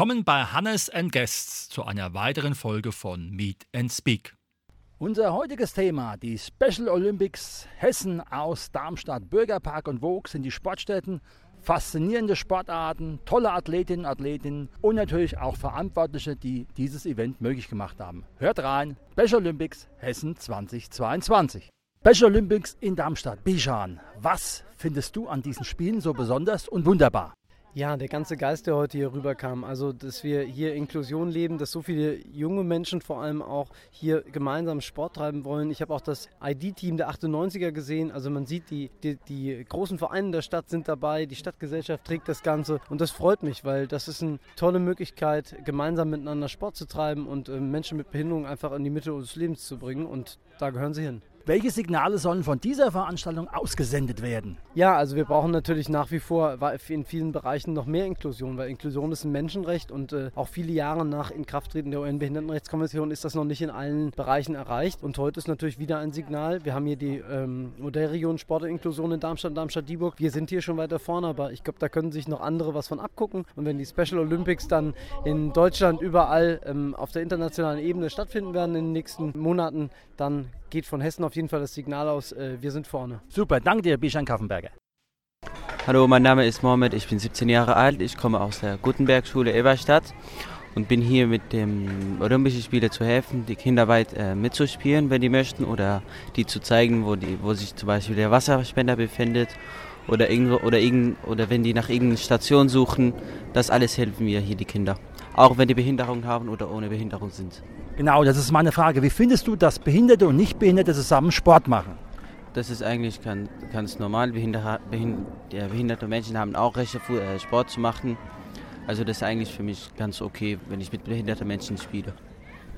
Willkommen bei Hannes and Guests zu einer weiteren Folge von Meet and Speak. Unser heutiges Thema, die Special Olympics Hessen aus Darmstadt, Bürgerpark und Vogue sind die Sportstätten, faszinierende Sportarten, tolle Athletinnen und Athletinnen und natürlich auch Verantwortliche, die dieses Event möglich gemacht haben. Hört rein, Special Olympics Hessen 2022. Special Olympics in Darmstadt, Bijan. Was findest du an diesen Spielen so besonders und wunderbar? Ja, der ganze Geist, der heute hier rüberkam, also dass wir hier Inklusion leben, dass so viele junge Menschen vor allem auch hier gemeinsam Sport treiben wollen. Ich habe auch das ID-Team der 98er gesehen, also man sieht, die, die, die großen Vereine der Stadt sind dabei, die Stadtgesellschaft trägt das Ganze und das freut mich, weil das ist eine tolle Möglichkeit, gemeinsam miteinander Sport zu treiben und äh, Menschen mit Behinderung einfach in die Mitte unseres Lebens zu bringen und da gehören sie hin. Welche Signale sollen von dieser Veranstaltung ausgesendet werden? Ja, also wir brauchen natürlich nach wie vor in vielen Bereichen noch mehr Inklusion, weil Inklusion ist ein Menschenrecht und äh, auch viele Jahre nach Inkrafttreten der UN-Behindertenrechtskonvention ist das noch nicht in allen Bereichen erreicht. Und heute ist natürlich wieder ein Signal. Wir haben hier die ähm, Modellregion Sport und Inklusion in Darmstadt, Darmstadt-Dieburg. Wir sind hier schon weiter vorne, aber ich glaube, da können sich noch andere was von abgucken. Und wenn die Special Olympics dann in Deutschland überall ähm, auf der internationalen Ebene stattfinden werden in den nächsten Monaten, dann geht von Hessen auf jeden Fall das Signal aus, äh, wir sind vorne. Super, danke dir, Bishan Kaffenberger. Hallo, mein Name ist Mohamed, ich bin 17 Jahre alt, ich komme aus der Gutenberg-Schule Eberstadt und bin hier mit dem Olympischen Spiele zu helfen, die Kinder weit äh, mitzuspielen, wenn die möchten, oder die zu zeigen, wo, die, wo sich zum Beispiel der Wasserspender befindet oder, irgendwo, oder, irgend, oder wenn die nach irgendeiner Station suchen. Das alles helfen wir hier die Kinder. Auch wenn die Behinderung haben oder ohne Behinderung sind. Genau, das ist meine Frage. Wie findest du, dass Behinderte und Nichtbehinderte zusammen Sport machen? Das ist eigentlich ganz, ganz normal. Behinderte, behinderte Menschen haben auch Rechte, äh, Sport zu machen. Also das ist eigentlich für mich ganz okay, wenn ich mit behinderten Menschen spiele.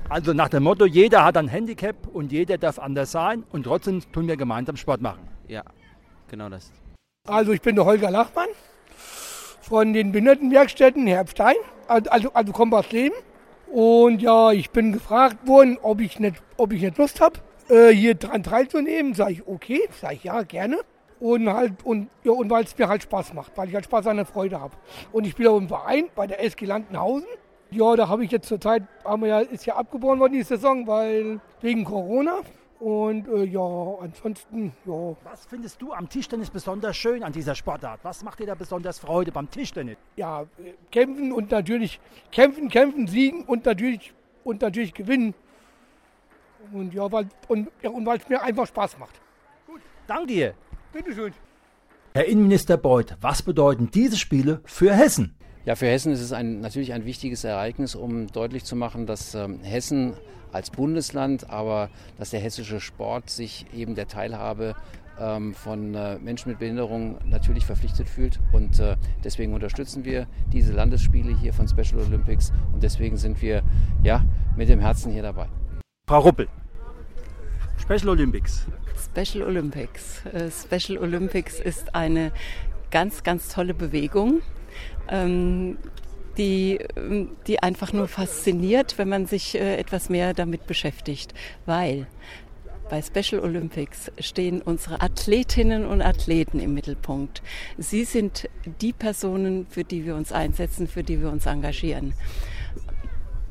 Also nach dem Motto, jeder hat ein Handicap und jeder darf anders sein und trotzdem tun wir gemeinsam Sport machen. Ja, genau das. Also ich bin der Holger Lachmann von den Behindertenwerkstätten Herbstein, also, also, also Kompass Leben. Und ja, ich bin gefragt worden, ob ich nicht, ob ich nicht Lust habe, äh, hier dran teilzunehmen. Sag ich, okay, sag ich ja, gerne. Und halt, und, ja, und weil es mir halt Spaß macht, weil ich halt Spaß an der Freude habe. Und ich spiele auch im Verein bei der SG Landenhausen. Ja, da habe ich jetzt zurzeit, haben wir ja, ist ja abgebrochen worden die Saison, weil wegen Corona. Und äh, ja, ansonsten, ja. Was findest du am Tischtennis besonders schön an dieser Sportart? Was macht dir da besonders Freude beim Tischtennis? Ja, kämpfen und natürlich kämpfen, kämpfen, siegen und natürlich, und natürlich gewinnen. Und ja, weil und, ja, und es mir einfach Spaß macht. Gut, danke dir. Bitteschön. Herr Innenminister Beuth, was bedeuten diese Spiele für Hessen? Ja, für Hessen ist es ein, natürlich ein wichtiges Ereignis, um deutlich zu machen, dass ähm, Hessen als Bundesland, aber dass der hessische Sport sich eben der Teilhabe ähm, von äh, Menschen mit Behinderung natürlich verpflichtet fühlt. Und äh, deswegen unterstützen wir diese Landesspiele hier von Special Olympics und deswegen sind wir ja mit dem Herzen hier dabei. Frau Ruppel, Special Olympics. Special Olympics. Äh, Special Olympics ist eine ganz, ganz tolle Bewegung. Ähm, die, die einfach nur fasziniert, wenn man sich äh, etwas mehr damit beschäftigt. Weil bei Special Olympics stehen unsere Athletinnen und Athleten im Mittelpunkt. Sie sind die Personen, für die wir uns einsetzen, für die wir uns engagieren.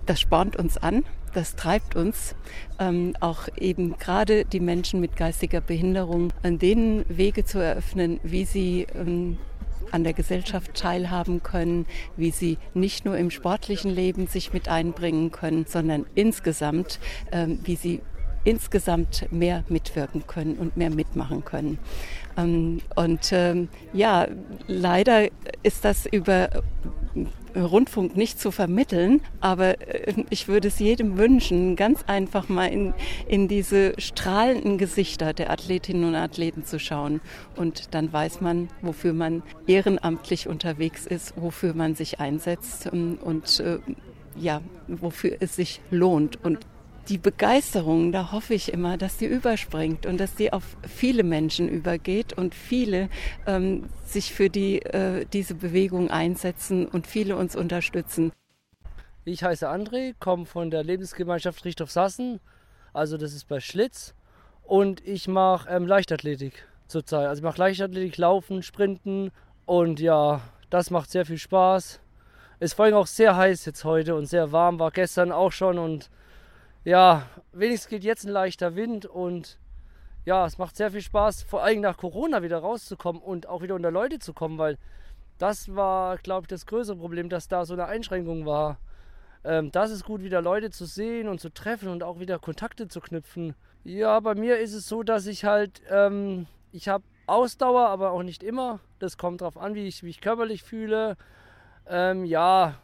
Das spornt uns an, das treibt uns, ähm, auch eben gerade die Menschen mit geistiger Behinderung, an denen Wege zu eröffnen, wie sie ähm, an der Gesellschaft teilhaben können, wie sie nicht nur im sportlichen Leben sich mit einbringen können, sondern insgesamt, ähm, wie sie insgesamt mehr mitwirken können und mehr mitmachen können. Ähm, und ähm, ja, leider ist das über Rundfunk nicht zu vermitteln, aber äh, ich würde es jedem wünschen, ganz einfach mal in, in diese strahlenden Gesichter der Athletinnen und Athleten zu schauen. Und dann weiß man, wofür man ehrenamtlich unterwegs ist, wofür man sich einsetzt ähm, und äh, ja, wofür es sich lohnt. Und die Begeisterung, da hoffe ich immer, dass die überspringt und dass die auf viele Menschen übergeht und viele ähm, sich für die, äh, diese Bewegung einsetzen und viele uns unterstützen. Ich heiße André, komme von der Lebensgemeinschaft Richthof Sassen, also das ist bei Schlitz und ich mache ähm, Leichtathletik zurzeit. Also ich mache Leichtathletik, Laufen, Sprinten und ja, das macht sehr viel Spaß. Ist vor allem auch sehr heiß jetzt heute und sehr warm, war gestern auch schon und ja, wenigstens geht jetzt ein leichter Wind und ja, es macht sehr viel Spaß, vor allem nach Corona wieder rauszukommen und auch wieder unter Leute zu kommen, weil das war, glaube ich, das größere Problem, dass da so eine Einschränkung war. Ähm, das ist gut, wieder Leute zu sehen und zu treffen und auch wieder Kontakte zu knüpfen. Ja, bei mir ist es so, dass ich halt, ähm, ich habe Ausdauer, aber auch nicht immer. Das kommt darauf an, wie ich mich körperlich fühle. Ähm, ja,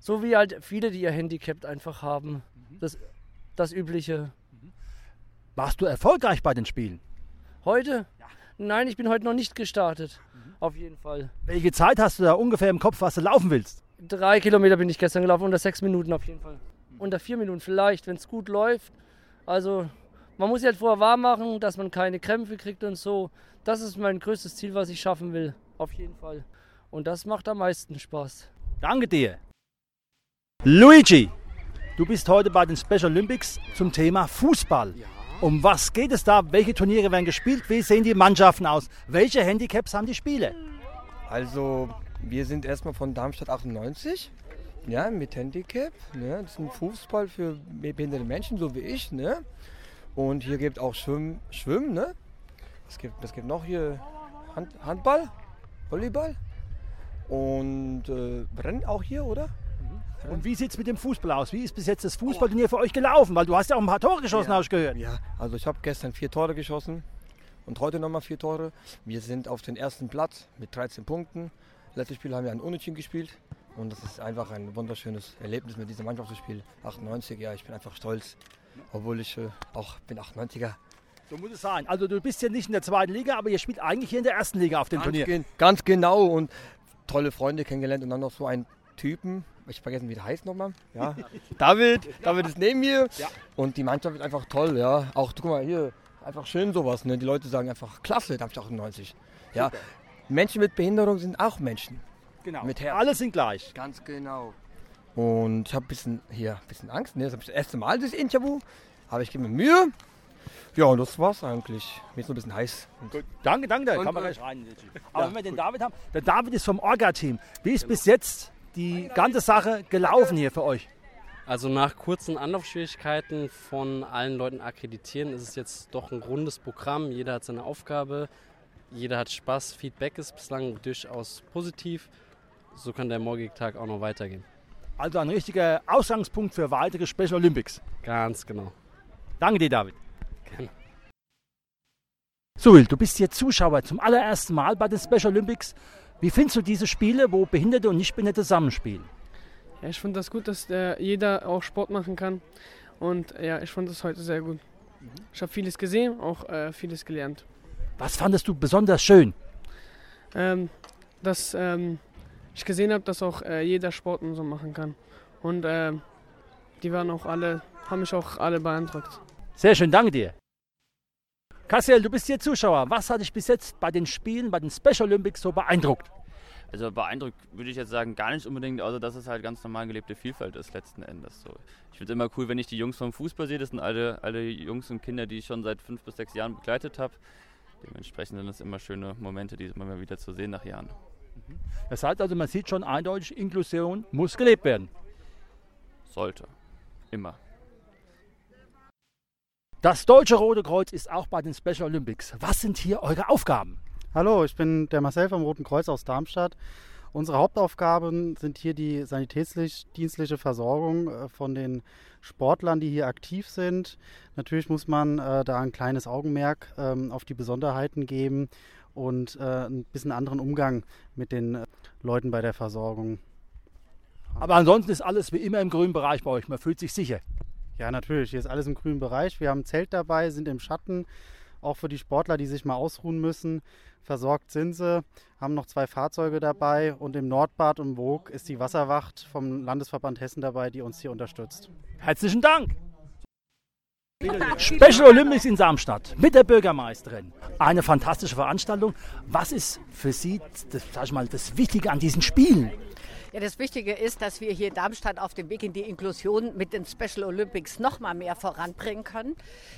so wie halt viele, die ihr Handicap einfach haben. Das das Übliche. Warst du erfolgreich bei den Spielen? Heute? Ja. Nein, ich bin heute noch nicht gestartet. Mhm. Auf jeden Fall. Welche Zeit hast du da ungefähr im Kopf, was du laufen willst? Drei Kilometer bin ich gestern gelaufen, unter sechs Minuten auf jeden Fall. Mhm. Unter vier Minuten vielleicht, wenn es gut läuft. Also man muss sich halt vorher warm machen, dass man keine Krämpfe kriegt und so. Das ist mein größtes Ziel, was ich schaffen will. Auf jeden Fall. Und das macht am meisten Spaß. Danke dir. Luigi, Du bist heute bei den Special Olympics zum Thema Fußball. Ja. Um was geht es da? Welche Turniere werden gespielt? Wie sehen die Mannschaften aus? Welche Handicaps haben die Spiele? Also, wir sind erstmal von Darmstadt 98. Ja, mit Handicap. Ne? Das ist ein Fußball für behinderte Menschen, so wie ich. Ne? Und hier gibt es auch Schwimmen. Schwimmen ne? Es gibt, es gibt noch hier Hand, Handball, Volleyball und äh, Rennen auch hier, oder? Und wie sieht es mit dem Fußball aus? Wie ist bis jetzt das Fußballturnier für euch gelaufen? Weil du hast ja auch ein paar Tore geschossen, ja. habe ich gehört. Ja, also ich habe gestern vier Tore geschossen und heute nochmal vier Tore. Wir sind auf den ersten Platz mit 13 Punkten. Letztes Spiel haben wir ein Unentschieden gespielt. Und das ist einfach ein wunderschönes Erlebnis mit dieser Mannschaft zu spielen. 98, ja, ich bin einfach stolz. Obwohl ich äh, auch bin 98er. So muss es sein. Also du bist ja nicht in der zweiten Liga, aber ihr spielt eigentlich hier in der ersten Liga auf dem ganz Turnier. Gen ganz genau und tolle Freunde kennengelernt und dann noch so einen Typen, ich vergessen, wie der heißt nochmal. Ja. David, David ist neben mir. Ja. Und die Mannschaft ist einfach toll, ja. Auch, guck mal, hier, einfach schön sowas. Ne? Die Leute sagen einfach, klasse, Darmstadt 98. Ja. Menschen mit Behinderung sind auch Menschen. Genau. Mit Herz. Alle sind gleich. Ganz genau. Und ich habe ein bisschen hier ein bisschen Angst. Ne? Das habe ich das erste Mal das Interview. Aber ich gebe mir Mühe. Ja, und das war's eigentlich. Mir ist noch ein bisschen heiß. Gut. Danke, danke, da kann man gleich rein. Aber ja, wenn wir den David haben, der David ist vom Orga-Team. Wie ist genau. bis jetzt die ganze Sache gelaufen hier für euch? Also nach kurzen Anlaufschwierigkeiten von allen Leuten akkreditieren ist es jetzt doch ein rundes Programm. Jeder hat seine Aufgabe, jeder hat Spaß. Feedback ist bislang durchaus positiv. So kann der morgige Tag auch noch weitergehen. Also ein richtiger Ausgangspunkt für weitere Special Olympics. Ganz genau. Danke dir, David. Gerne. Suil, du bist hier Zuschauer zum allerersten Mal bei den Special Olympics. Wie findest du diese Spiele, wo Behinderte und Nichtbehinderte zusammenspielen? Ja, ich finde das gut, dass äh, jeder auch Sport machen kann. Und ja, ich fand das heute sehr gut. Mhm. Ich habe vieles gesehen, auch äh, vieles gelernt. Was fandest du besonders schön? Ähm, dass ähm, ich gesehen habe, dass auch äh, jeder Sport und so machen kann. Und ähm, die waren auch alle, haben mich auch alle beeindruckt. Sehr schön, danke dir. Kassiel, du bist hier Zuschauer. Was hat dich bis jetzt bei den Spielen, bei den Special Olympics so beeindruckt? Also beeindruckt würde ich jetzt sagen, gar nicht unbedingt, außer dass es halt ganz normal gelebte Vielfalt ist letzten Endes. So. Ich finde es immer cool, wenn ich die Jungs vom Fußball sehe. Das sind alle, alle Jungs und Kinder, die ich schon seit fünf bis sechs Jahren begleitet habe. Dementsprechend sind es immer schöne Momente, die immer mal wieder zu sehen nach Jahren. Das heißt also, man sieht schon eindeutig, Inklusion muss gelebt werden. Sollte. Immer. Das Deutsche Rote Kreuz ist auch bei den Special Olympics. Was sind hier eure Aufgaben? Hallo, ich bin der Marcel vom Roten Kreuz aus Darmstadt Unsere Hauptaufgaben sind hier die sanitätsdienstliche Versorgung äh, von den Sportlern, die hier aktiv sind. Natürlich muss man äh, da ein kleines Augenmerk ähm, auf die Besonderheiten geben und äh, ein bisschen anderen Umgang mit den äh, Leuten bei der Versorgung. Aber ansonsten ist alles wie immer im grünen Bereich bei euch. Man fühlt sich sicher. Ja, natürlich. Hier ist alles im grünen Bereich. Wir haben ein Zelt dabei, sind im Schatten. Auch für die Sportler, die sich mal ausruhen müssen. Versorgt sind sie, haben noch zwei Fahrzeuge dabei und im Nordbad und Wog ist die Wasserwacht vom Landesverband Hessen dabei, die uns hier unterstützt. Herzlichen Dank! Special Olympics in Samstadt mit der Bürgermeisterin. Eine fantastische Veranstaltung. Was ist für Sie das, sag ich mal, das Wichtige an diesen Spielen? Ja, das Wichtige ist, dass wir hier Darmstadt auf dem Weg in die Inklusion mit den Special Olympics noch mal mehr voranbringen können.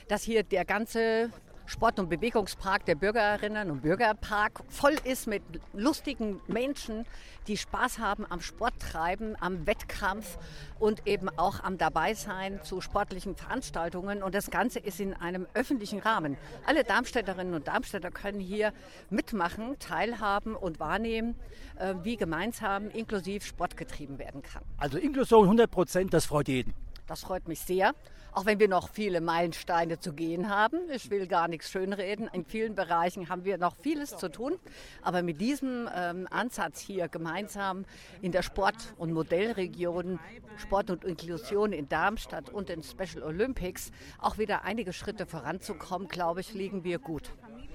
Dass hier der ganze Sport- und Bewegungspark der Bürgerinnen und Bürgerpark voll ist mit lustigen Menschen, die Spaß haben am Sporttreiben, am Wettkampf und eben auch am Dabeisein zu sportlichen Veranstaltungen. Und das Ganze ist in einem öffentlichen Rahmen. Alle Darmstädterinnen und Darmstädter können hier mitmachen, teilhaben und wahrnehmen, äh, wie gemeinsam inklusiv Sport getrieben werden kann. Also Inklusion 100 Prozent, das freut jeden. Das freut mich sehr, auch wenn wir noch viele Meilensteine zu gehen haben. Ich will gar nichts schönreden. In vielen Bereichen haben wir noch vieles zu tun. Aber mit diesem ähm, Ansatz hier gemeinsam in der Sport- und Modellregion Sport und Inklusion in Darmstadt und den Special Olympics auch wieder einige Schritte voranzukommen, glaube ich, liegen wir gut.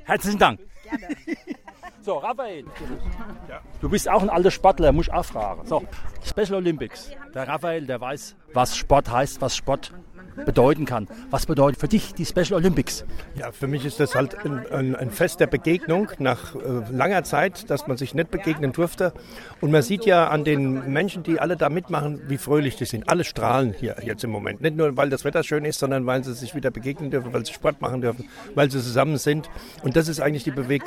Herzlichen Dank. Gerne. So, Raphael. Du bist auch ein alter Sportler, muss ich auch fragen. So, Special Olympics. Der Raphael, der weiß, was Sport heißt, was Sport bedeuten kann. Was bedeutet für dich die Special Olympics? Ja, für mich ist das halt ein, ein, ein Fest der Begegnung nach äh, langer Zeit, dass man sich nicht begegnen durfte. Und man sieht ja an den Menschen, die alle da mitmachen, wie fröhlich die sind. Alle strahlen hier jetzt im Moment. Nicht nur, weil das Wetter schön ist, sondern weil sie sich wieder begegnen dürfen, weil sie Sport machen dürfen, weil sie zusammen sind. Und das ist eigentlich Beweg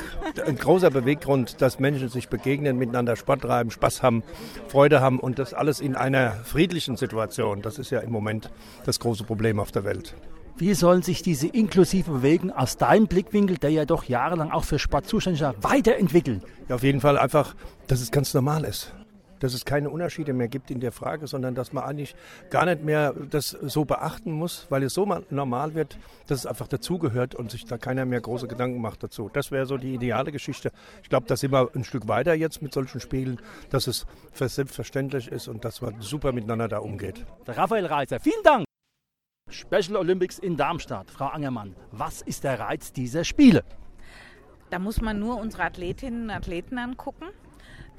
ein großer Beweggrund, dass Menschen sich begegnen, miteinander Sport treiben, Spaß haben, Freude haben und das alles in einer friedlichen Situation. Das ist ja im Moment das große Problem. Problem auf der Welt. Wie sollen sich diese inklusive Bewegung aus deinem Blickwinkel, der ja doch jahrelang auch für Sport zuständig war, weiterentwickeln? Ja, auf jeden Fall einfach, dass es ganz normal ist. Dass es keine Unterschiede mehr gibt in der Frage, sondern dass man eigentlich gar nicht mehr das so beachten muss, weil es so normal wird, dass es einfach dazugehört und sich da keiner mehr große Gedanken macht dazu. Das wäre so die ideale Geschichte. Ich glaube, da sind wir ein Stück weiter jetzt mit solchen Spielen, dass es selbstverständlich ist und dass man super miteinander da umgeht. Der Raphael Reiser, vielen Dank. Special Olympics in Darmstadt. Frau Angermann, was ist der Reiz dieser Spiele? Da muss man nur unsere Athletinnen und Athleten angucken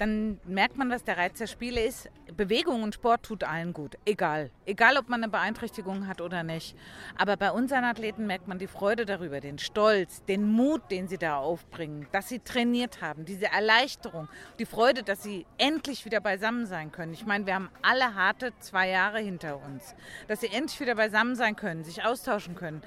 dann merkt man, was der Reiz der Spiele ist. Bewegung und Sport tut allen gut, egal. Egal, ob man eine Beeinträchtigung hat oder nicht. Aber bei unseren Athleten merkt man die Freude darüber, den Stolz, den Mut, den sie da aufbringen, dass sie trainiert haben, diese Erleichterung, die Freude, dass sie endlich wieder beisammen sein können. Ich meine, wir haben alle harte zwei Jahre hinter uns. Dass sie endlich wieder beisammen sein können, sich austauschen können.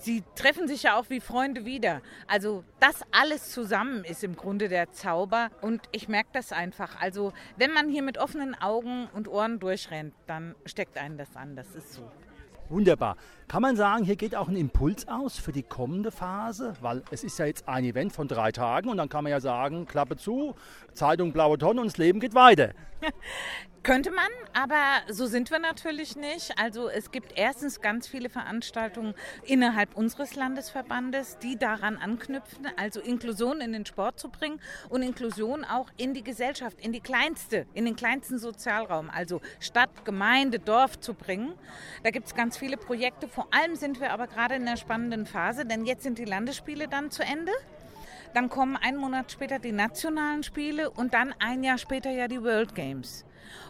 Sie treffen sich ja auch wie Freunde wieder. Also das alles zusammen ist im Grunde der Zauber. Und ich merke das einfach. Also wenn man hier mit offenen Augen und Ohren durchrennt, dann steckt einen das an. Das ist so. Wunderbar. Kann man sagen, hier geht auch ein Impuls aus für die kommende Phase? Weil es ist ja jetzt ein Event von drei Tagen und dann kann man ja sagen, Klappe zu, Zeitung blaue Tonne und das Leben geht weiter. Könnte man, aber so sind wir natürlich nicht. Also es gibt erstens ganz viele Veranstaltungen innerhalb unseres Landesverbandes, die daran anknüpfen, also Inklusion in den Sport zu bringen und Inklusion auch in die Gesellschaft, in die kleinste, in den kleinsten Sozialraum, also Stadt, Gemeinde, Dorf zu bringen. Da gibt es ganz viele Projekte. Vor allem sind wir aber gerade in einer spannenden Phase, denn jetzt sind die Landesspiele dann zu Ende. Dann kommen einen Monat später die nationalen Spiele und dann ein Jahr später ja die World Games.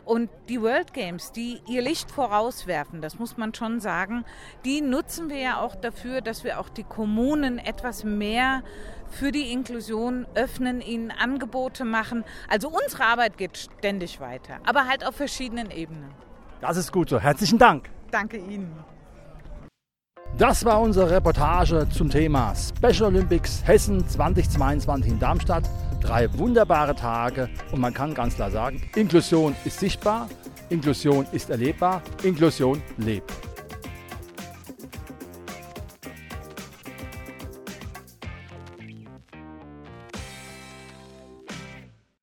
Und die World Games, die ihr Licht vorauswerfen, das muss man schon sagen, die nutzen wir ja auch dafür, dass wir auch die Kommunen etwas mehr für die Inklusion öffnen, ihnen Angebote machen. Also unsere Arbeit geht ständig weiter, aber halt auf verschiedenen Ebenen. Das ist gut so. Herzlichen Dank. Danke Ihnen. Das war unsere Reportage zum Thema Special Olympics Hessen 2022 in Darmstadt. Drei wunderbare Tage und man kann ganz klar sagen, Inklusion ist sichtbar, Inklusion ist erlebbar, Inklusion lebt.